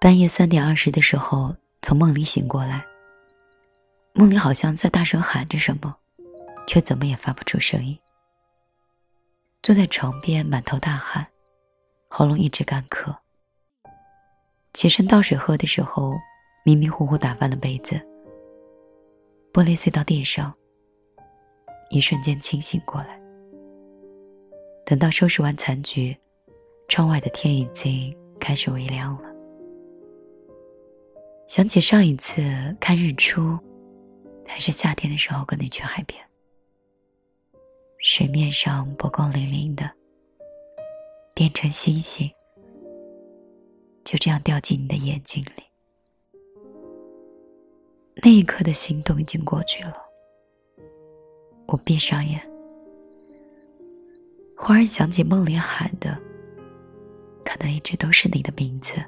半夜三点二十的时候，从梦里醒过来。梦里好像在大声喊着什么，却怎么也发不出声音。坐在床边，满头大汗，喉咙一直干渴。起身倒水喝的时候，迷迷糊糊打翻了杯子，玻璃碎到地上。一瞬间清醒过来。等到收拾完残局，窗外的天已经开始微亮了。想起上一次看日出，还是夏天的时候跟你去海边，水面上波光粼粼的，变成星星，就这样掉进你的眼睛里。那一刻的心动已经过去了，我闭上眼，忽然想起梦里喊的，可能一直都是你的名字。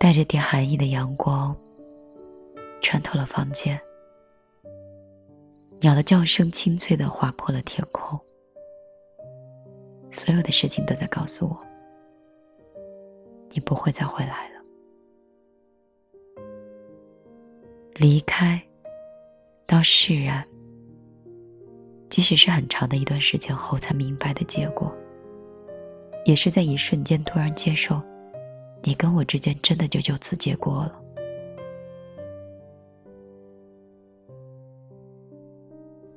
带着点寒意的阳光，穿透了房间。鸟的叫声清脆的划破了天空。所有的事情都在告诉我，你不会再回来了。离开，到释然，即使是很长的一段时间后才明白的结果，也是在一瞬间突然接受。你跟我之间真的就就此结果了，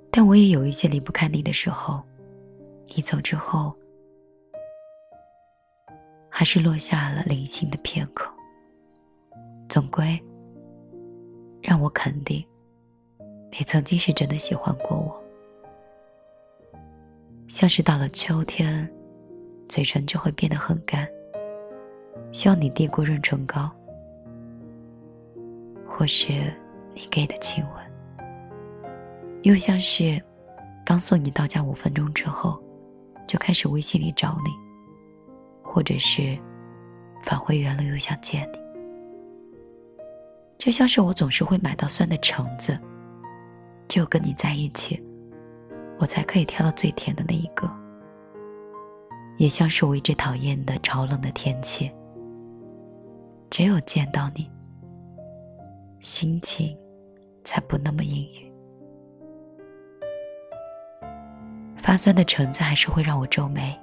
但我也有一些离不开你的时候。你走之后，还是落下了零星的片刻。总归让我肯定，你曾经是真的喜欢过我。像是到了秋天，嘴唇就会变得很干。需要你递过润唇膏，或是你给的亲吻，又像是刚送你到家五分钟之后，就开始微信里找你，或者是返回原路又想见你，就像是我总是会买到酸的橙子，只有跟你在一起，我才可以挑到最甜的那一个，也像是我一直讨厌的潮冷的天气。只有见到你，心情才不那么阴郁。发酸的橙子还是会让我皱眉，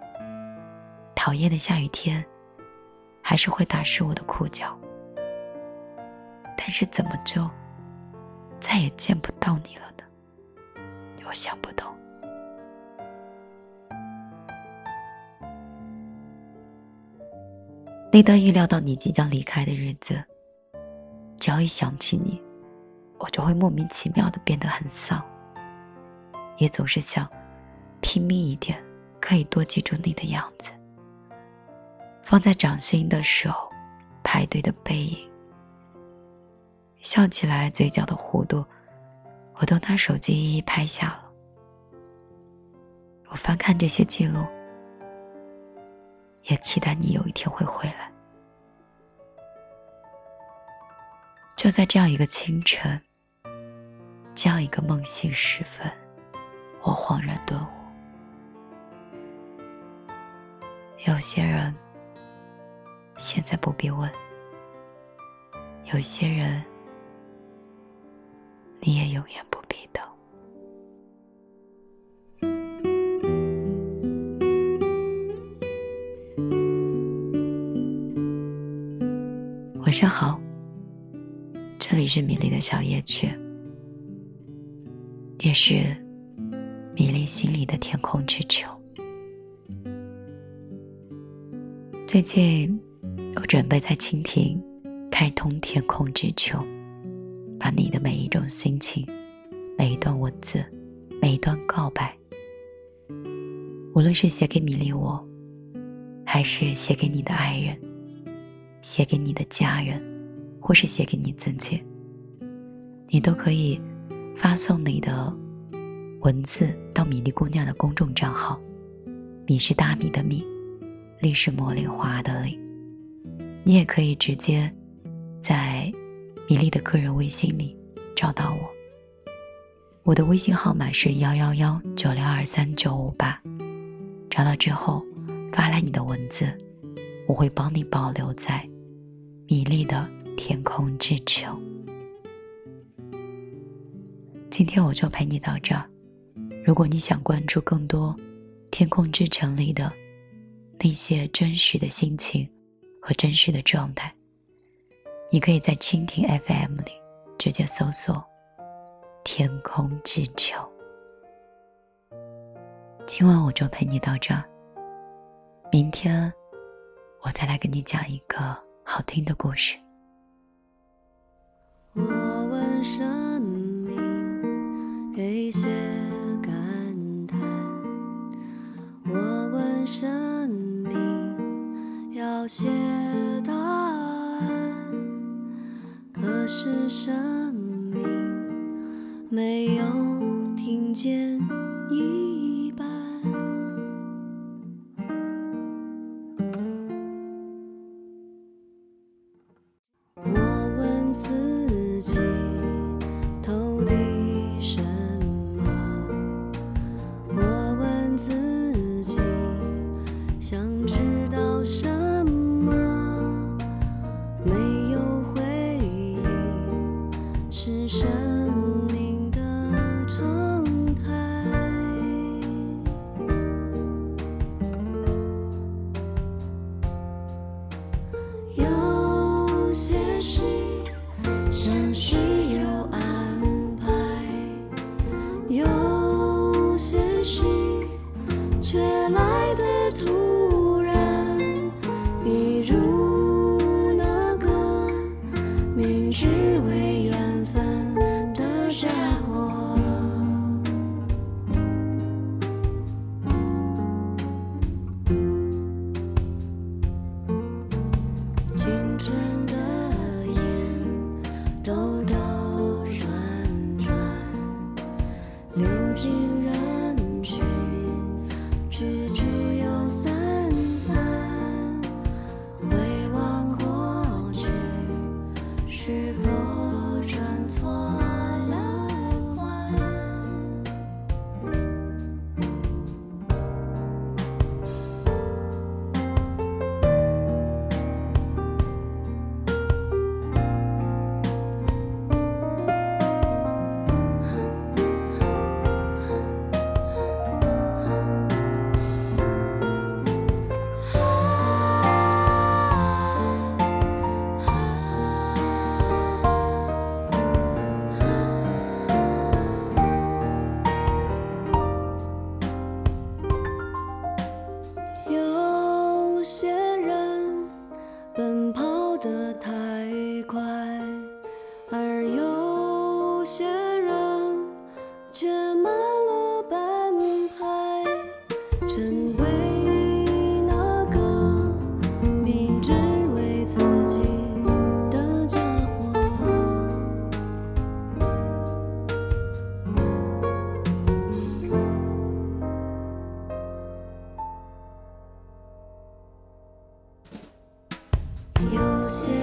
讨厌的下雨天还是会打湿我的裤脚。但是怎么就再也见不到你了呢？我想不通。那段预料到你即将离开的日子，只要一想起你，我就会莫名其妙的变得很丧，也总是想拼命一点，可以多记住你的样子。放在掌心的手，排队的背影，笑起来嘴角的弧度，我都拿手机一一拍下了。我翻看这些记录。也期待你有一天会回来。就在这样一个清晨，这样一个梦醒时分，我恍然顿悟：有些人现在不必问，有些人你也永远不晚上好，这里是米粒的小夜曲，也是米粒心里的天空之球。最近我准备在蜻蜓开通天空之球，把你的每一种心情、每一段文字、每一段告白，无论是写给米粒我，还是写给你的爱人。写给你的家人，或是写给你自己，你都可以发送你的文字到米粒姑娘的公众账号。米是大米的米，粒是茉莉花的粒。你也可以直接在米粒的个人微信里找到我。我的微信号码是幺幺幺九六二三九五八。找到之后，发来你的文字，我会帮你保留在米粒的天空之球。今天我就陪你到这儿。如果你想关注更多《天空之城》里的那些真实的心情和真实的状态，你可以在蜻蜓 FM 里直接搜索“天空之球”。今晚我就陪你到这儿，明天我再来跟你讲一个好听的故事。我问生命给些感叹，我问生命要些答案，可是生命没有我问自己到底什么？我问自己想知道什么？没有回应是什有些